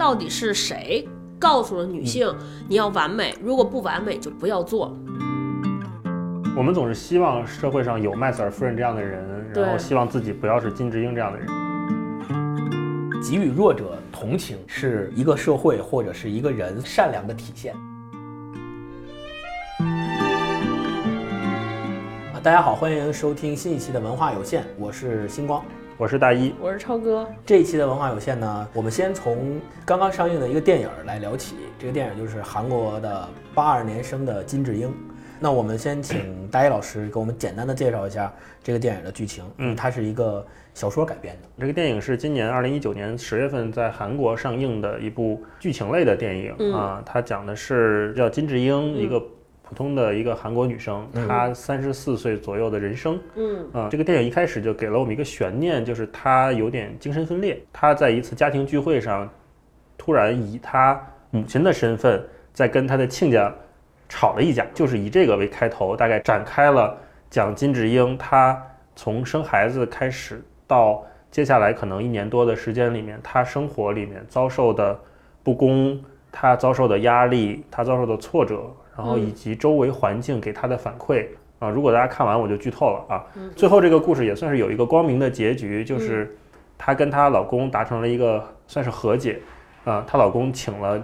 到底是谁告诉了女性你要完美，如果不完美就不要做。我们总是希望社会上有麦瑟尔夫人这样的人，然后希望自己不要是金智英这样的人。给予弱者同情是一个社会或者是一个人善良的体现。啊，大家好，欢迎收听新一期的文化有限，我是星光。我是大一，我是超哥，这一期的文化有限呢，我们先从刚刚上映的一个电影来聊起。这个电影就是韩国的八二年生的金智英。那我们先请大一老师给我们简单的介绍一下这个电影的剧情。嗯它是一个小说改编的。这个电影是今年二零一九年十月份在韩国上映的一部剧情类的电影、嗯啊。它讲的是叫金智英，一个普通的一个韩国女生，嗯她三十四岁左右的人生。嗯啊，这个电影一开始就给了我们一个悬念，就是她有点精神分裂。她在一次家庭聚会上，突然以她母亲的身份在跟她的亲家吵了一架，就是以这个为开头，大概展开了讲金智英她从生孩子开始到接下来可能一年多的时间里面，她生活里面遭受的不公，她遭受的压力，她遭受的挫折，然后以及周围环境给她的反馈。啊，如果大家看完我就剧透了啊。最后这个故事也算是有一个光明的结局，就是她跟她老公达成了一个算是和解，啊，她老公请了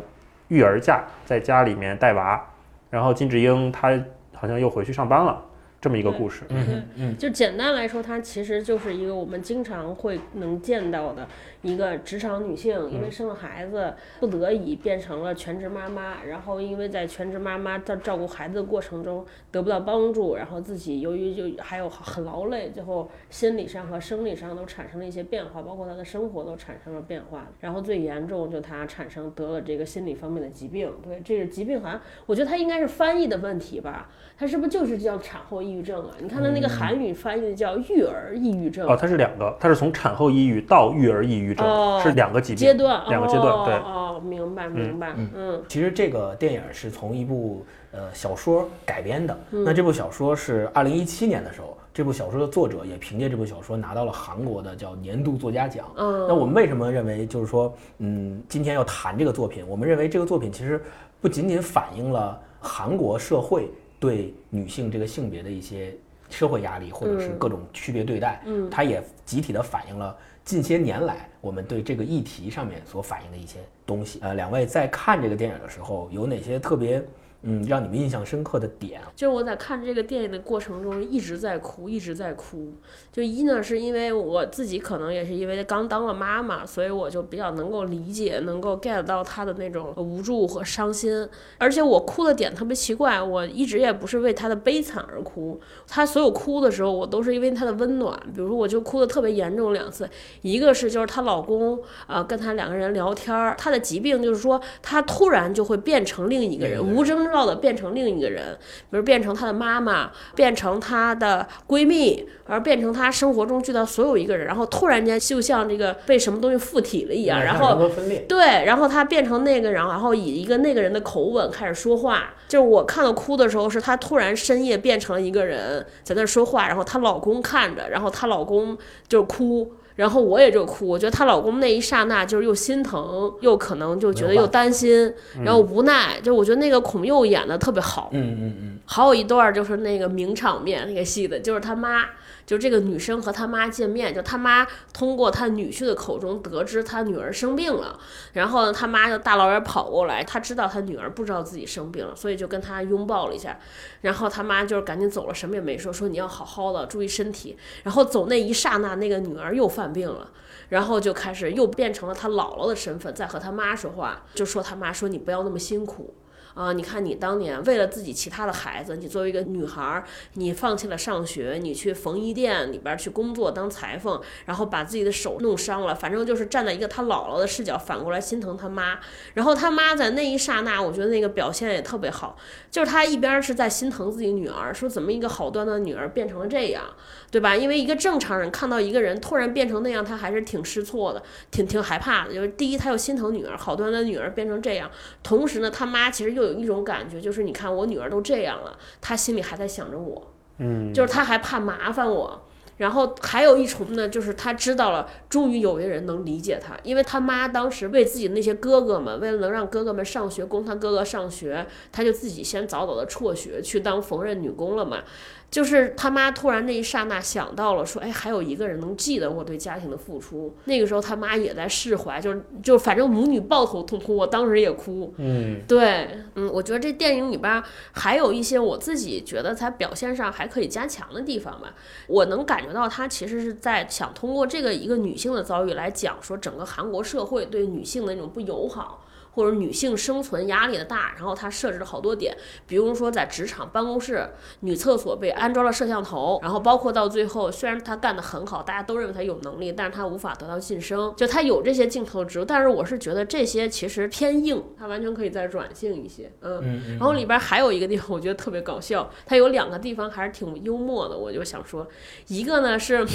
育儿假，在家里面带娃，然后金智英她好像又回去上班了，这么一个故事。嗯哼嗯。就简单来说，它其实就是一个我们经常会能见到的一个职场女性，因为生了孩子，不得已变成了全职妈妈，然后因为在全职妈妈在照顾孩子的过程中得不到帮助，然后自己由于就还有很劳累，最后心理上和生理上都产生了一些变化，包括她的生活都产生了变化，然后最严重就她产生得了这个心理方面的疾病，对这个疾病好像我觉得它应该是翻译的问题吧，它是不是就是叫产后抑郁症啊？你看他那个韩语翻译的叫育儿抑郁症。哦，它是两个，它是从产后抑郁到育儿抑郁症，哦是两个疾病，阶段，两个阶段，对。哦，明白明白，嗯其实这个电影是从一部呃小说改编的。那这部小说是二零一七年的时候，这部小说的作者也凭借这部小说拿到了韩国的叫年度作家奖。嗯那我们为什么认为就是说，嗯，今天要谈这个作品？我们认为这个作品其实不仅仅反映了韩国社会对女性这个性别的一些社会压力，或者是各种区别对待，嗯它也集体的反映了近些年来我们对这个议题上面所反映的一些东西。呃，两位在看这个电影的时候，有哪些特别嗯让你们印象深刻的点？就是我在看这个电影的过程中一直在哭，一直在哭。就一呢，是因为我自己可能也是因为刚当了妈妈，所以我就比较能够理解，能够 get 到她的那种无助和伤心。而且我哭的点特别奇怪，我一直也不是为她的悲惨而哭，她所有哭的时候，我都是因为她的温暖。比如说，我就哭的特别严重两次，一个是就是她老公呃跟她两个人聊天儿，她的疾病就是说她突然就会变成另一个人，无征兆的变成另一个人，比如变成她的妈妈，变成她的闺蜜，而变成她生活中遇到所有一个人，然后突然间就像这个被什么东西附体了一样，然后对，然后她变成那个人，然后以一个那个人的口吻开始说话。就是我看到哭的时候，是她突然深夜变成了一个人在那儿说话，然后她老公看着，然后她老公就哭。然后我也就哭，我觉得她老公那一刹那就是又心疼，又可能就觉得又担心，然后无奈。就我觉得那个孔佑演的特别好，嗯嗯嗯，还有一段就是那个名场面，那个戏的，就是他妈，就这个女生和他妈见面，就他妈通过他女婿的口中得知他女儿生病了，然后呢，他妈就大老远跑过来，他知道他女儿不知道自己生病了，所以就跟他拥抱了一下，然后他妈就是赶紧走了，什么也没说，说你要好好的注意身体，然后走那一刹那，那个女儿又犯病了。然后就开始又变成了她姥姥的身份，在和他妈说话，就说他妈说你不要那么辛苦，啊，你看你当年为了自己其他的孩子，你作为一个女孩儿，你放弃了上学，你去缝衣店里边去工作当裁缝，然后把自己的手弄伤了，反正就是站在一个他姥姥的视角，反过来心疼他妈。然后他妈在那一刹那，我觉得那个表现也特别好，就是他一边是在心疼自己女儿，说怎么一个好端端的女儿变成了这样，对吧？因为一个正常人看到一个人突然变成那样，他还是挺失措的，挺挺害怕的。就是第一，他又心疼女儿，好端端的女儿变成这样，同时呢，他妈其实又有一种感觉，就是你看我女儿都这样了，她心里还在想着我，嗯，就是她还怕麻烦我。然后还有一重呢，就是他知道了，终于有一个人能理解他，因为他妈当时为自己那些哥哥们，为了能让哥哥们上学，供他哥哥上学，他就自己先早早的辍学去当缝纫女工了嘛。就是他妈突然那一刹那想到了，说，哎，还有一个人能记得我对家庭的付出。那个时候他妈也在释怀，就是就反正母女抱头痛哭，我当时也哭。嗯，对，嗯，我觉得这电影里边还有一些我自己觉得在表现上还可以加强的地方吧。我能感觉到他其实是在想通过这个一个女性的遭遇来讲说整个韩国社会对女性的那种不友好。或者女性生存压力的大，然后他设置了好多点，比如说在职场办公室，女厕所被安装了摄像头，然后包括到最后，虽然他干得很好，大家都认为他有能力，但是他无法得到晋升，就他有这些镜头植入，但是我是觉得这些其实偏硬，他完全可以再软性一些，嗯，然后里边还有一个地方我觉得特别搞笑，它有两个地方还是挺幽默的，我就想说，一个呢是。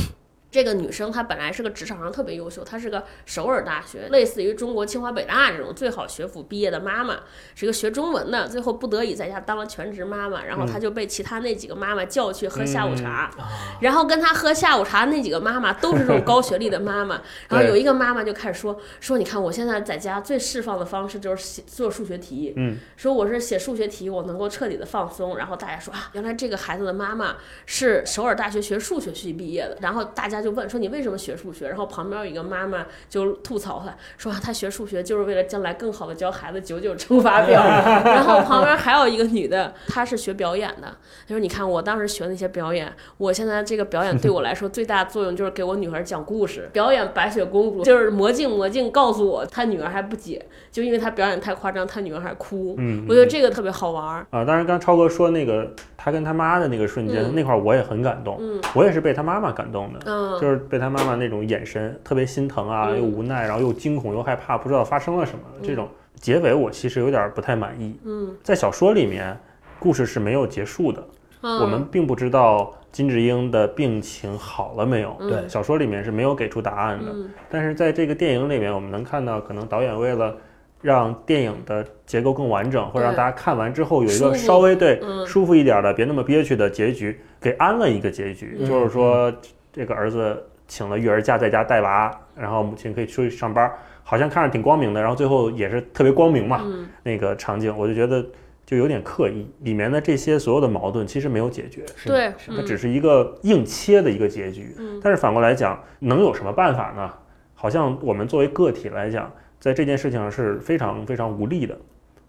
这个女生她本来是个职场上特别优秀，她是个首尔大学，类似于中国清华北大这种最好学府毕业的妈妈，是个学中文的，最后不得已在家当了全职妈妈，然后她就被其他那几个妈妈叫去喝下午茶，然后跟她喝下午茶那几个妈妈都是这种高学历的妈妈，然后有一个妈妈就开始说说，你看我现在在家最释放的方式就是写做数学题，嗯，说我是写数学题，我能够彻底的放松，然后大家说啊，原来这个孩子的妈妈是首尔大学学数学系毕业的，然后大家。就问说你为什么学数学？然后旁边有一个妈妈就吐槽他，说他学数学就是为了将来更好的教孩子九九乘法表。然后旁边还有一个女的，她是学表演的。她说：“你看我当时学那些表演，我现在这个表演对我来说最大的作用就是给我女儿讲故事，表演白雪公主，就是魔镜魔镜告诉我，她女儿还不解，就因为她表演太夸张，她女儿还哭。嗯，我觉得这个特别好玩啊。当然，刚超哥说那个他跟他妈的那个瞬间，那块我也很感动。嗯，我也是被他妈妈感动的。嗯，就是。被他妈妈那种眼神特别心疼啊，又无奈，然后又惊恐又害怕，不知道发生了什么。这种结尾我其实有点不太满意。嗯，在小说里面，故事是没有结束的，我们并不知道金智英的病情好了没有。对，小说里面是没有给出答案的。但是在这个电影里面，我们能看到，可能导演为了让电影的结构更完整，或者让大家看完之后有一个稍微对舒服一点的，别那么憋屈的结局，给安了一个结局，就是说这个儿子。请了育儿假，在家带娃，然后母亲可以出去上班，好像看着挺光明的。然后最后也是特别光明嘛，那个场景我就觉得就有点刻意。里面的这些所有的矛盾其实没有解决，对，它只是一个硬切的一个结局。但是反过来讲，能有什么办法呢？好像我们作为个体来讲，在这件事情上是非常非常无力的。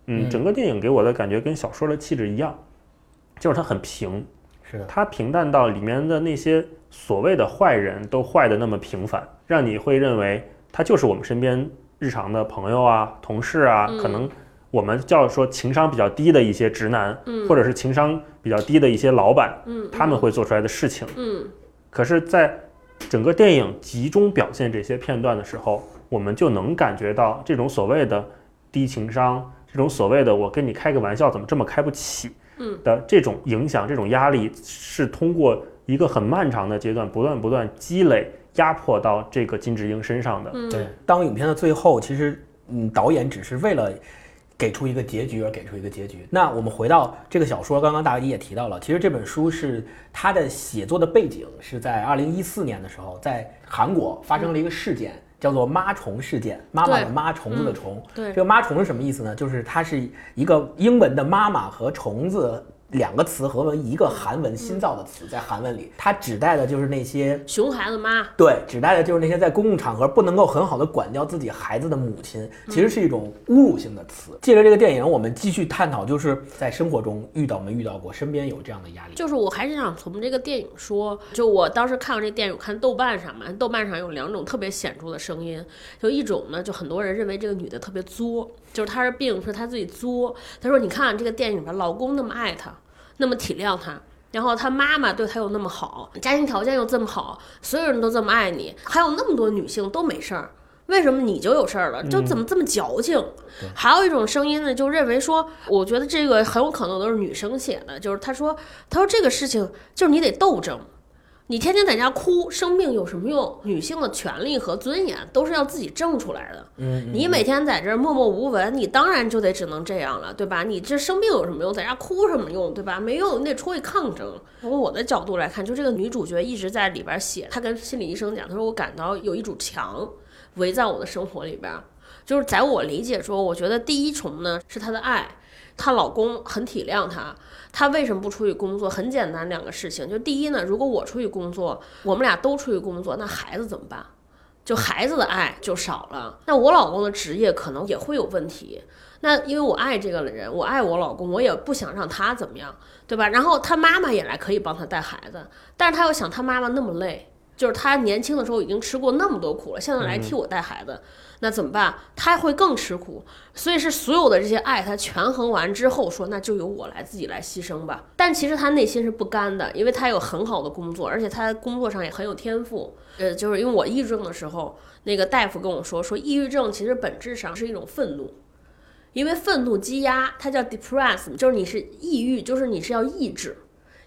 嗯，整个电影给我的感觉跟小说的气质一样，就是它很平，是的，它平淡到里面的那些。所谓的坏人都坏的那么平凡，让你会认为他就是我们身边日常的朋友啊、同事啊，可能我们叫说情商比较低的一些直男，或者是情商比较低的一些老板，他们会做出来的事情。嗯，可是，在整个电影集中表现这些片段的时候，我们就能感觉到这种所谓的低情商，这种所谓的我跟你开个玩笑怎么这么开不起，嗯的这种影响、这种压力是通过。一个很漫长的阶段，不断不断积累，压迫到这个金智英身上的。对，当影片的最后，其实，嗯，导演只是为了给出一个结局而给出一个结局。那我们回到这个小说，刚刚大一也提到了，其实这本书是他的写作的背景是在二零一四年的时候，在韩国发生了一个事件，叫做“妈虫事件”。妈妈的妈，虫子的虫。对，这个“妈虫”是什么意思呢？就是它是一个英文的“妈妈”和“虫子”。两个词合为一个韩文新造的词，在韩文里，它指代的就是那些熊孩子妈。对，指代的就是那些在公共场合不能够很好的管教自己孩子的母亲，其实是一种侮辱性的词。借着这个电影，我们继续探讨，就是在生活中遇到没遇到过，身边有这样的压力。就是我还是想从这个电影说，就我当时看完这电影，看豆瓣上嘛，豆瓣上有两种特别显著的声音，就一种呢，就很多人认为这个女的特别作，就是她是病，是她自己作。她说，你看这个电影吧，老公那么爱她。那么体谅他，然后他妈妈对他又那么好，家庭条件又这么好，所有人都这么爱你，还有那么多女性都没事儿，为什么你就有事儿了？就怎么这么矫情？还有一种声音呢，就认为说，我觉得这个很有可能都是女生写的，就是他说，他说这个事情就是你得斗争。你天天在家哭生病有什么用？女性的权利和尊严都是要自己挣出来的。嗯，你每天在这默默无闻，你当然就得只能这样了，对吧？你这生病有什么用？在家哭什么用，对吧？没用，你得出去抗争。从我的角度来看，就这个女主角一直在里边写，她跟心理医生讲，她说我感到有一堵墙围在我的生活里边。就是在我理解说，我觉得第一重呢是她的爱，她老公很体谅她。他为什么不出去工作？很简单，两个事情。就第一呢，如果我出去工作，我们俩都出去工作，那孩子怎么办？就孩子的爱就少了。那我老公的职业可能也会有问题。那因为我爱这个人，我爱我老公，我也不想让他怎么样，对吧？然后他妈妈也来可以帮他带孩子，但是他又想他妈妈那么累，就是他年轻的时候已经吃过那么多苦了，现在来替我带孩子。那怎么办？他会更吃苦，所以是所有的这些爱，他权衡完之后说，那就由我来自己来牺牲吧。但其实他内心是不甘的，因为他有很好的工作，而且他工作上也很有天赋。呃，就是因为我抑郁症的时候，那个大夫跟我说，说抑郁症其实本质上是一种愤怒，因为愤怒积压，它叫 depress，就是你是抑郁，就是你是要抑制。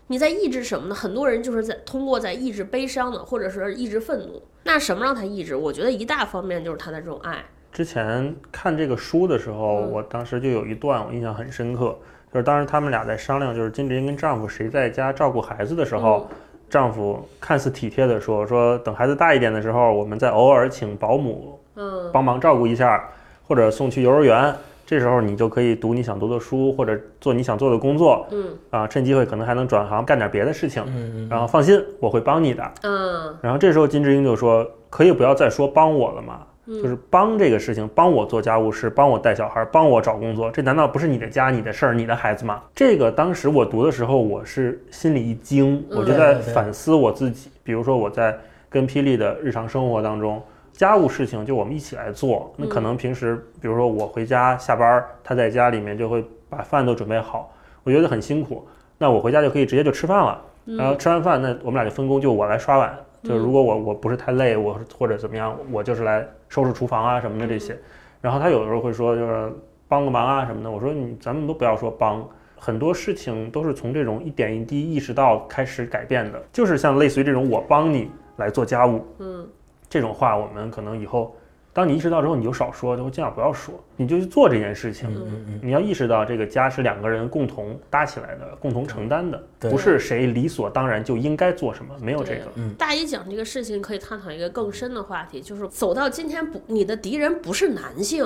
你在抑制什么呢？很多人就是在通过在抑制悲伤的，或者是抑制愤怒。那什么让他抑制？我觉得一大方面就是他的这种爱。之前看这个书的时候，我当时就有一段我印象很深刻，就是当时他们俩在商量，就是金智英跟丈夫谁在家照顾孩子的时候，丈夫看似体贴的说：“说等孩子大一点的时候，我们再偶尔请保姆，嗯，帮忙照顾一下，或者送去幼儿园。”这时候你就可以读你想读的书，或者做你想做的工作，嗯啊，趁机会可能还能转行干点别的事情，嗯嗯然后放心，我会帮你的。嗯然后这时候金智英就说：“可以不要再说帮我了吗？就是帮这个事情，帮我做家务事，帮我带小孩，帮我找工作，这难道不是你的家、你的事儿、你的孩子吗？”这个当时我读的时候，我是心里一惊，我就在反思我自己。比如说我在跟霹雳的日常生活当中。家务事情就我们一起来做，那可能平时，比如说我回家下班，他在家里面就会把饭都准备好，我觉得很辛苦。那我回家就可以直接就吃饭了，然后吃完饭，那我们俩就分工，就我来刷碗，就是如果我我不是太累，我或者怎么样，我就是来收拾厨房啊什么的这些。然后他有的时候会说，就是帮个忙啊什么的。我说你咱们都不要说帮，很多事情都是从这种一点一滴意识到开始改变的，就是像类似于这种我帮你来做家务，嗯这种话，我们可能以后，当你意识到之后，你就少说，就尽量不要说，你就去做这件事情。嗯嗯你要意识到，这个家是两个人共同搭起来的，共同承担的，不是谁理所当然就应该做什么，没有这个。大姨讲这个事情，可以探讨一个更深的话题，就是走到今天不，你的敌人不是男性。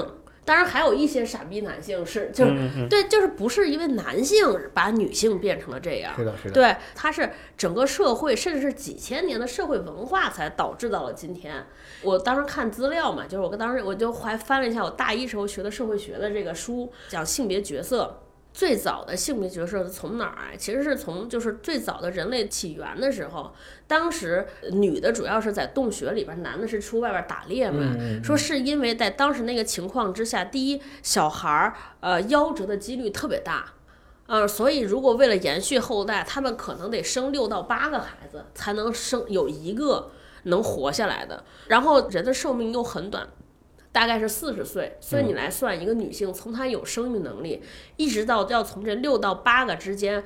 当然，还有一些傻逼男性是，就是、嗯嗯对，就是不是因为男性把女性变成了这样嗯，，是的，是的，对，他是整个社会，甚至是几千年的社会文化才导致到了今天。我当时看资料嘛，就是我当时我就还翻了一下我大一时候学的社会学的这个书，讲性别角色。最早的性别角色是从哪儿啊？其实是从就是最早的人类起源的时候，当时女的主要是在洞穴里边，男的是出外边打猎嘛。嗯说是因为在当时那个情况之下，第一，小孩儿呃夭折的几率特别大，呃，所以如果为了延续后代，他们可能得生六到八个孩子，才能生有一个能活下来的。然后人的寿命又很短，大概是四十岁，所以你来算一个女性从她有生育能力，一直到要从这六到八个之间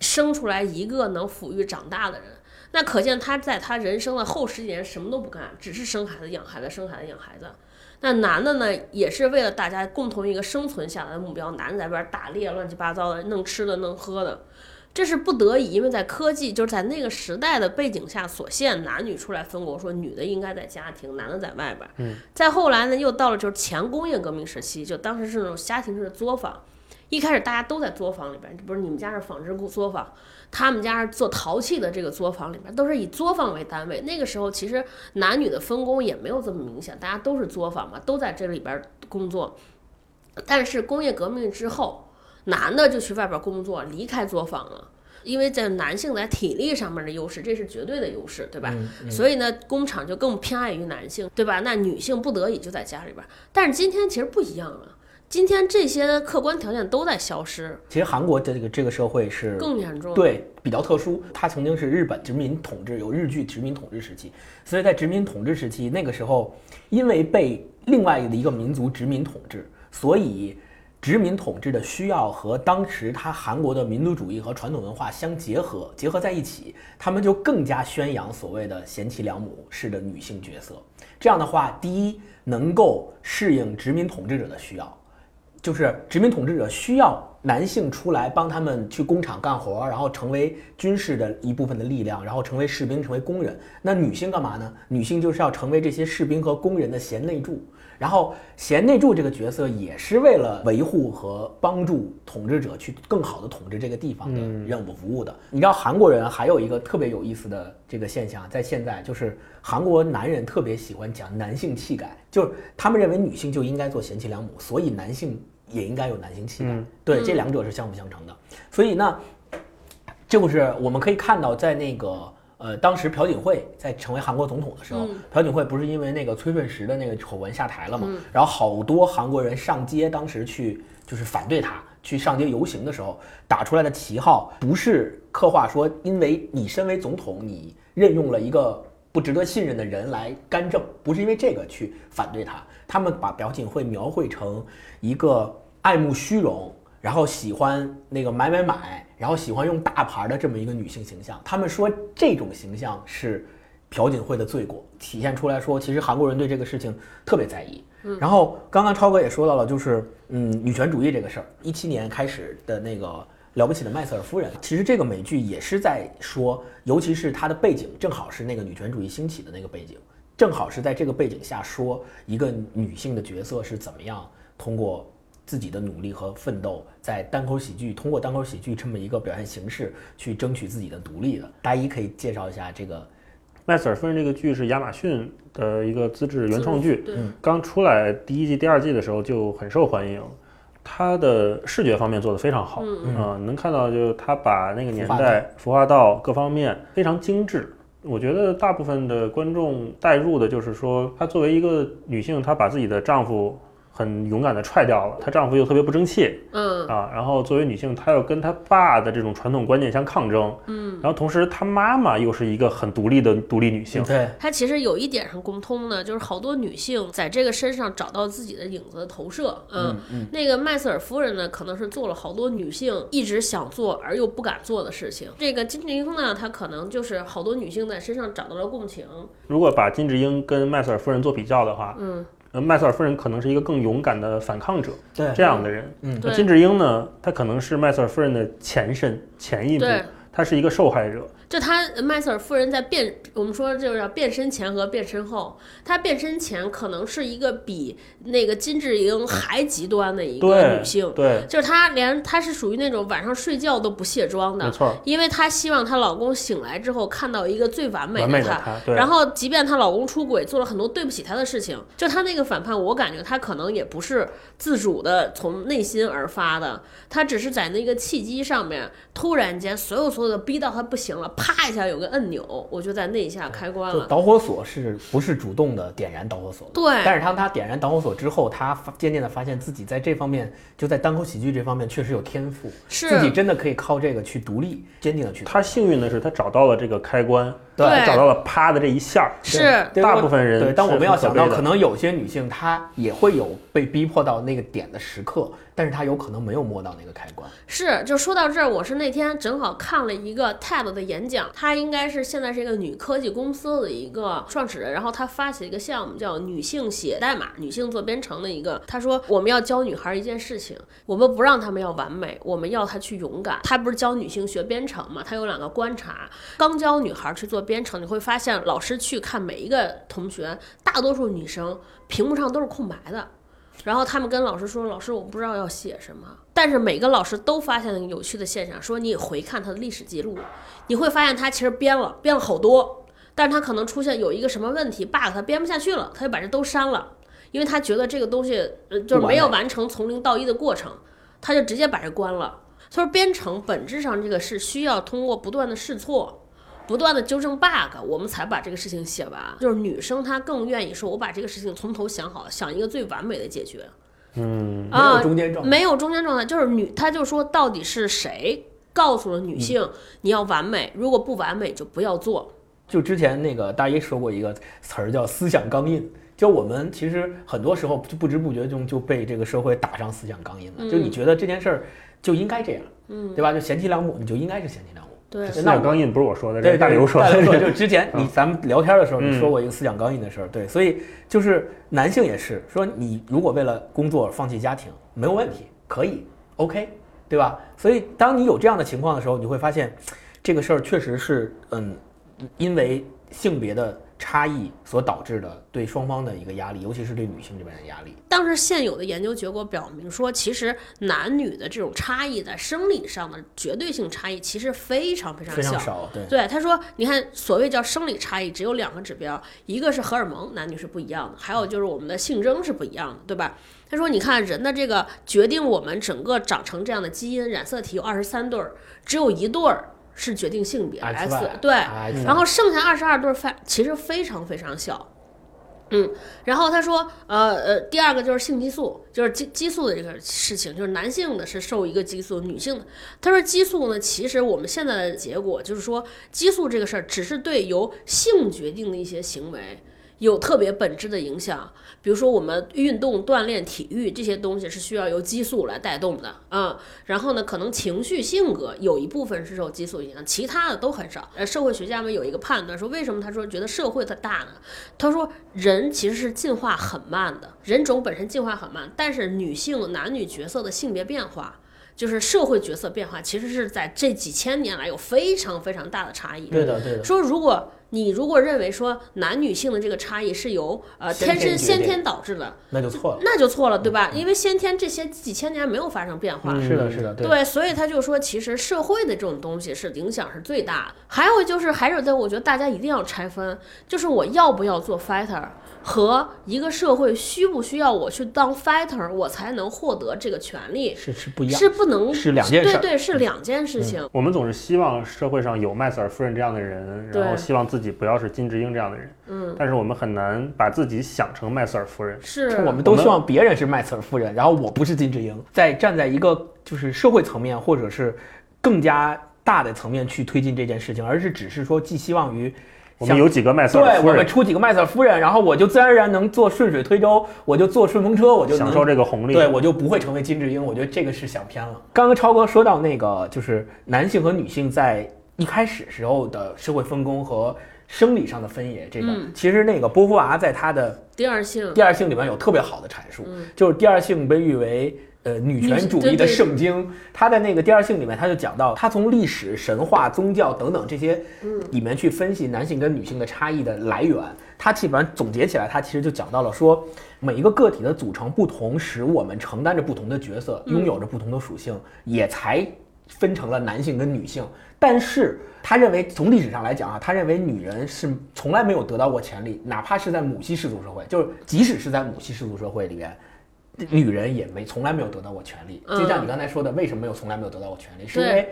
生出来一个能抚育长大的人。那可见她在她人生的后十几年什么都不干，只是生孩子、养孩子、生孩子、养孩子。那男的呢，也是为了大家共同一个生存下来的目标，男的在外边打猎，乱七八糟的，弄吃的、弄喝的，这是不得已，因为在科技就是在那个时代的背景下所限，男女出来分工，说女的应该在家庭，男的在外边。嗯，再后来呢，又到了就是前工业革命时期，就当时是那种家庭式的作坊。一开始大家都在作坊里边，不是你们家是纺织作坊，他们家是做陶器的这个作坊里边，都是以作坊为单位。那个时候其实男女的分工也没有这么明显，大家都是作坊嘛，都在这里边工作。但是工业革命之后，男的就去外边工作，离开作坊了。因为在男性在体力上面的优势，这是绝对的优势，对吧？嗯所以呢，工厂就更偏爱于男性，对吧？那女性不得已就在家里边。但是今天其实不一样了，今天这些客观条件都在消失，其实韩国的这个这个社会是更严重。，对比较特殊，它曾经是日本殖民统治，有日据殖民统治时期，所以在殖民统治时期，那个时候因为被另外的一个民族殖民统治，所以殖民统治的需要和当时他韩国的民族主义和传统文化相结合，结合在一起，他们就更加宣扬所谓的贤妻良母式的女性角色。这样的话，第一能够适应殖民统治者的需要，就是殖民统治者需要男性出来帮他们去工厂干活，然后成为军事的一部分的力量，然后成为士兵，成为工人。那女性干嘛呢？女性就是要成为这些士兵和工人的贤内助。然后贤内助这个角色也是为了维护和帮助统治者去更好的统治这个地方的任务服务的。你知道韩国人还有一个特别有意思的这个现象，在现在就是韩国男人特别喜欢讲男性气概，就是他们认为女性就应该做贤妻良母，所以男性也应该有男性气概。嗯对，这两者是相辅相成的。所以呢，就是我们可以看到，在那个呃，当时朴槿惠在成为韩国总统的时候，嗯朴槿惠不是因为那个崔顺实的那个丑闻下台了嘛？然后好多韩国人上街，当时去就是反对他，去上街游行的时候，打出来的旗号不是刻画说，因为你身为总统，你任用了一个不值得信任的人来干政，不是因为这个去反对他，他们把朴槿惠描绘成一个爱慕虚荣。然后喜欢那个买买买，然后喜欢用大牌的这么一个女性形象，他们说这种形象是朴槿惠的罪过，体现出来说，其实韩国人对这个事情特别在意。然后刚刚超哥也说到了，就是嗯，女权主义这个事儿，一七年开始的那个了不起的麦瑟尔夫人，其实这个美剧也是在说，尤其是它的背景正好是那个女权主义兴起的那个背景，正好是在这个背景下说一个女性的角色是怎么样通过。自己的努力和奋斗，在单口喜剧通过单口喜剧这么一个表现形式去争取自己的独立的。大一可以介绍一下这个麦瑟尔夫人这个剧是亚马逊的一个自制原创剧，对，刚出来第一季、第二季的时候就很受欢迎。它的视觉方面做得非常好，嗯啊能看到就是它把那个年代服化道各方面非常精致。我觉得大部分的观众带入的就是说，她作为一个女性，她把自己的丈夫很勇敢的踹掉了，她丈夫又特别不争气，嗯啊，然后作为女性，她又跟她爸的这种传统观念相抗争，嗯，然后同时她妈妈又是一个很独立的独立女性，对她其实有一点上共通的，就是好多女性在这个身上找到自己的影子的投射。嗯，嗯那个麦瑟尔夫人呢，可能是做了好多女性一直想做而又不敢做的事情。这个金智英呢，她可能就是好多女性在身上找到了共情。如果把金智英跟麦瑟尔夫人做比较的话，嗯，呃，麦瑟尔夫人可能是一个更勇敢的反抗者对这样的人，嗯那金智英呢，她可能是麦瑟尔夫人的前身前一步，对。她是一个受害者，就她麦瑟尔夫人在变，我们说这就叫变身前和变身后。她变身前可能是一个比那个金智英还极端的一个女性，对，就是她连她是属于那种晚上睡觉都不卸妆的，没错，因为她希望她老公醒来之后看到一个最完美的她。的她，对，然后，即便她老公出轨，做了很多对不起她的事情，就她那个反叛，我感觉她可能也不是自主的从内心而发的，她只是在那个契机上面，突然间所有所有的逼到她不行了，啪一下有个按钮，我就在那一下开关了。就导火索是不是主动的点燃导火索？对但是当他点燃导火索之后，他发渐渐的发现自己在这方面，就在单口喜剧这方面确实有天赋，是自己真的可以靠这个去独立、坚定的去。他幸运的是，他找到了这个开关，对对找到了啪的这一下儿，是大部分人对，当我们要想到，可能有些女性她也会有被逼迫到那个点的时刻，但是他有可能没有摸到那个开关。是，就说到这儿，我是那天正好看了一个 TED 的演讲，她应该是现在是一个女科技公司的一个创始人，然后她发起了一个项目叫“女性写代码，女性做编程”的一个。她说我们要教女孩一件事情，我们不让她们要完美，我们要她去勇敢。她不是教女性学编程嘛？她有两个观察，刚教女孩去做编程，你会发现老师去看每一个同学，大多数女生屏幕上都是空白的。然后他们跟老师说：“老师，我不知道要写什么。”但是每个老师都发现了有趣的现象，说你回看他的历史记录，你会发现他其实编了，编了好多，但是他可能出现有一个什么问题 bug，他编不下去了，他就把这都删了，因为他觉得这个东西呃就是没有完成从零到一的过程，他就直接把这关了。所以说编程本质上这个是需要通过不断的试错。不断的纠正 bug，我们才把这个事情写完。就是女生她更愿意说，我把这个事情从头想好，想一个最完美的解决。嗯，没有啊，中间状态。没有中间状态，就是女，她就说到底是谁告诉了女性、你要完美，如果不完美就不要做。就之前那个大一说过一个词儿叫思想钢印，就我们其实很多时候就不知不觉中就被这个社会打上思想钢印了，嗯就你觉得这件事儿就应该这样，嗯，对吧？就贤妻良母，你就应该是贤妻良母。对思想钢印不是我说的，这对，是大刘说大刘说，的。就是之前你咱们聊天的时候，嗯你说过一个思想钢印的事儿，对，所以就是男性也是说，你如果为了工作放弃家庭，没有问题，可以，OK，对吧？所以当你有这样的情况的时候，你会发现，这个事儿确实是，嗯，因为性别的差异所导致的对双方的一个压力，尤其是对女性这边的压力。当时现有的研究结果表明说，其实男女的这种差异在生理上的绝对性差异其实非常非常小。非常少，对，对，他说，你看，所谓叫生理差异，只有两个指标，一个是荷尔蒙，男女是不一样的，还有就是我们的性征是不一样的，对吧？他说，你看人的这个决定我们整个长成这样的基因染色体有二十三对儿，只有一对儿是决定性别 X X，对，X 然后剩下二十二对儿非其实非常非常小。嗯，然后他说，呃呃，第二个就是性激素，就是激激素的这个事情，就是男性的是受一个激素，女性的，他说激素呢，其实我们现在的结果就是说，激素这个事儿只是对由性决定的一些行为有特别本质的影响，比如说我们运动、锻炼、体育这些东西是需要由激素来带动的啊、然后呢，可能情绪、性格有一部分是受激素影响，其他的都很少。呃，社会学家们有一个判断说，为什么他说觉得社会它大呢？他说人其实是进化很慢的，人种本身进化很慢，但是女性男女角色的性别变化。就是社会角色变化，其实是在这几千年来有非常非常大的差异。对的，对的，说如果你如果认为说男女性的这个差异是由呃天生先天导致的，那就错了。那就错了，对吧？因为先天这些几千年没有发生变化。是的，是的，对。对，所以他就说，其实社会的这种东西是影响是最大的。还有就是，还有在我觉得大家一定要拆分，就是我要不要做 fighter 和一个社会需不需要我去当 fighter，我才能获得这个权利，是是不一样，是不能是两件事对对，是两件事情。我们总是希望社会上有麦瑟尔夫人这样的人，然后希望自己不要是金智英这样的人。嗯，但是我们很难把自己想成麦瑟尔夫人。是。我们都希望别人是麦瑟尔夫人，然后我不是金智英，在站在一个就是社会层面或者是更加大的层面去推进这件事情，而是只是说寄希望于我们有几个麦瑟尔对我们，出几个麦瑟尔夫人，然后我就自然而然能坐顺水推舟，我就坐顺风车，我就能享受这个红利。对，我就不会成为金智英。我觉得这个是想偏了。刚刚超哥说到那个，就是男性和女性在一开始时候的社会分工和生理上的分野，这个、嗯其实那个波伏娃在他的第二性第二性里面有特别好的阐述，嗯就是第二性被誉为。呃，女权主义的圣经，他在那个第二性里面，他就讲到，他从历史、神话、宗教等等这些嗯里面去分析男性跟女性的差异的来源。他基本上总结起来，他其实就讲到了说，每一个个体的组成不同，使我们承担着不同的角色，拥有着不同的属性，也才分成了男性跟女性。但是他认为，从历史上来讲啊，他认为女人是从来没有得到过权利，哪怕是在母系氏族社会，就是即使是在母系氏族社会里边。女人也没从来没有得到过权利，嗯就像你刚才说的，为什么没有从来没有得到过权利？是因为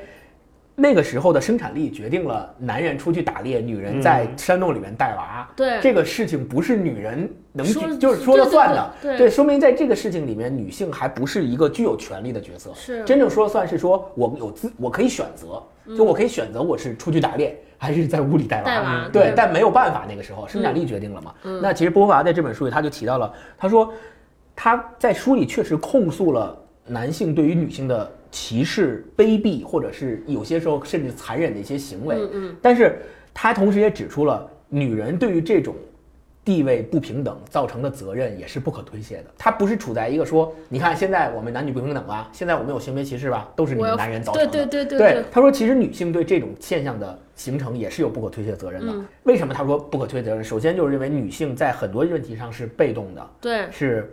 那个时候的生产力决定了男人出去打猎，女人在山洞里面带娃。对这个事情不是女人能就是说了算的。对对对说明在这个事情里面，女性还不是一个具有权利的角色。是真正说了算是说我有自我可以选择，就我可以选择我是出去打猎还是在屋里带娃。带娃对，对但没有办法，那个时候生产力决定了嘛。那其实波伏娃在这本书里他就提到了，他说他在书里确实控诉了男性对于女性的歧视、卑鄙，或者是有些时候甚至残忍的一些行为。嗯嗯，但是他同时也指出了女人对于这种地位不平等造成的责任也是不可推卸的。他不是处在一个说，你看现在我们男女不平等啊，现在我们有性别歧视吧，都是你们男人造成的。对对对对对，他说其实女性对这种现象的形成也是有不可推卸责任的。嗯为什么他说不可推卸责任？首先就是认为女性在很多问题上是被动的，对是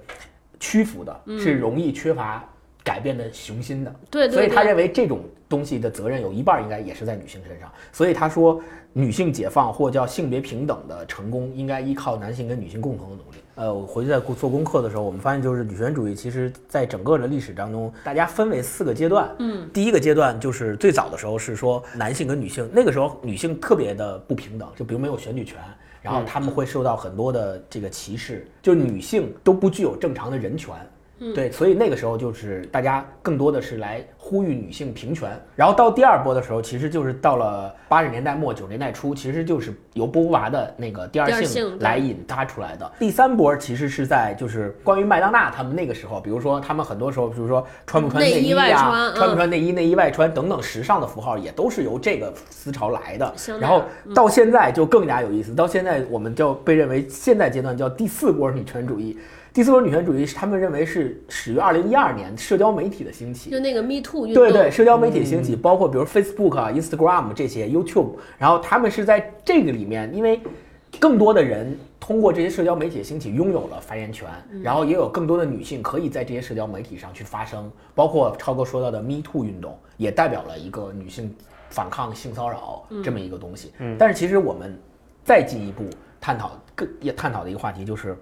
屈服的，是容易缺乏改变的雄心的。嗯对对，所以他认为这种东西的责任有一半儿应该也是在女性身上。所以他说，女性解放或叫性别平等的成功，应该依靠男性跟女性共同的努力。呃，我回去在做功课的时候，我们发现就是女权主义，其实在整个的历史当中，大家分为四个阶段。嗯，第一个阶段就是最早的时候是说男性跟女性，那个时候女性特别的不平等，就比如没有选举权。然后他们会受到很多的这个歧视，就是女性都不具有正常的人权，对，所以那个时候就是大家更多的是来呼吁女性平权。然后到第二波的时候，其实就是到了八十年代末九十年代初，其实就是由波伏娃的那个第二性来引发出来的。第三波其实是在就是关于麦当娜他们那个时候，比如说他们很多时候，比如说穿不穿内衣呀、穿不穿内衣、内衣外穿等等时尚的符号，也都是由这个思潮来的。然后到现在就更加有意思，到现在我们就被认为现在阶段叫第四波女权主义。第四波女权主义，他们认为是始于二零一二年社交媒体的兴起。就那个 Me Too 运动，对对，社交媒体兴起，包括比如 Facebook 啊、Instagram 这些 YouTube，然后他们是在这个里面，因为更多的人通过这些社交媒体的兴起拥有了发言权，然后也有更多的女性可以在这些社交媒体上去发声，包括超哥说到的 Me Too 运动，也代表了一个女性反抗性骚扰这么一个东西。但是其实我们再进一步探讨，更也探讨的一个话题就是，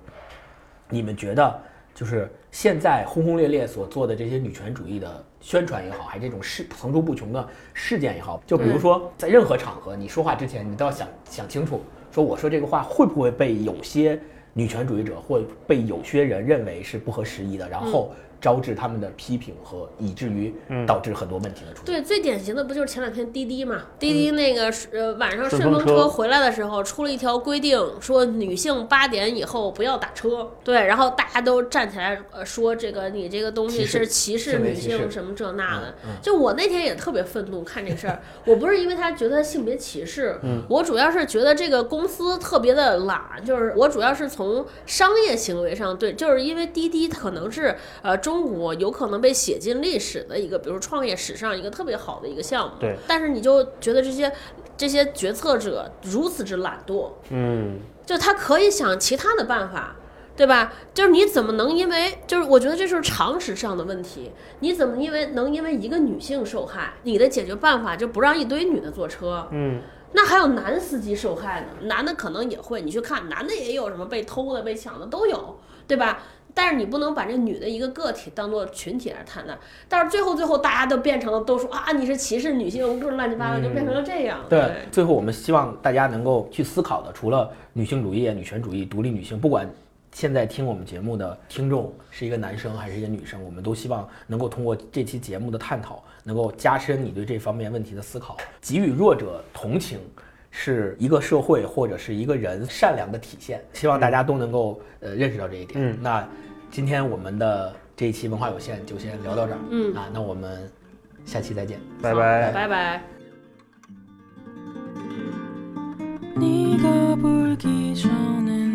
你们觉得就是现在轰轰烈烈所做的这些女权主义的宣传也好，还是这种事层出不穷的事件也好，就比如说在任何场合你说话之前，你都要想想清楚，说我说这个话会不会被有些女权主义者或被有些人认为是不合时宜的，然后招致他们的批评和以至于导致很多问题的出现。对，最典型的不就是前两天滴滴嘛？滴滴那个呃晚上顺顺风车回来的时候出了一条规定，说女性八点以后不要打车。对，然后大家都站起来呃说这个你这个东西是歧视女性什么这那的。就我那天也特别愤怒看这事儿，我不是因为他觉得性别歧视，我主要是觉得这个公司特别的懒，就是我主要是从商业行为上对，就是因为滴滴可能是呃中国有可能被写进历史的一个，比如创业史上一个特别好的一个项目，对，但是你就觉得这些这些决策者如此之懒惰，嗯，就他可以想其他的办法，对吧？就是你怎么能因为，就是我觉得这是常识上的问题，你怎么因为能因为一个女性受害，你的解决办法就不让一堆女的坐车？嗯，那还有男司机受害呢，男的可能也会，你去看，男的也有什么被偷的、被抢的都有，对吧？但是你不能把这女的一个个体当做群体来看待，但是最后最后大家都变成了都说啊你是歧视女性，各种乱七八糟就变成了这样。对，最后我们希望大家能够去思考的，除了女性主义、女权主义、独立女性，不管现在听我们节目的听众是一个男生还是一个女生，我们都希望能够通过这期节目的探讨，能够加深你对这方面问题的思考，给予弱者同情。是一个社会或者是一个人善良的体现，希望大家都能够呃认识到这一点。嗯那今天我们的这一期文化有限就先聊到这儿。嗯啊，那我们下期再见。好拜拜。拜拜。 네가 보기 전에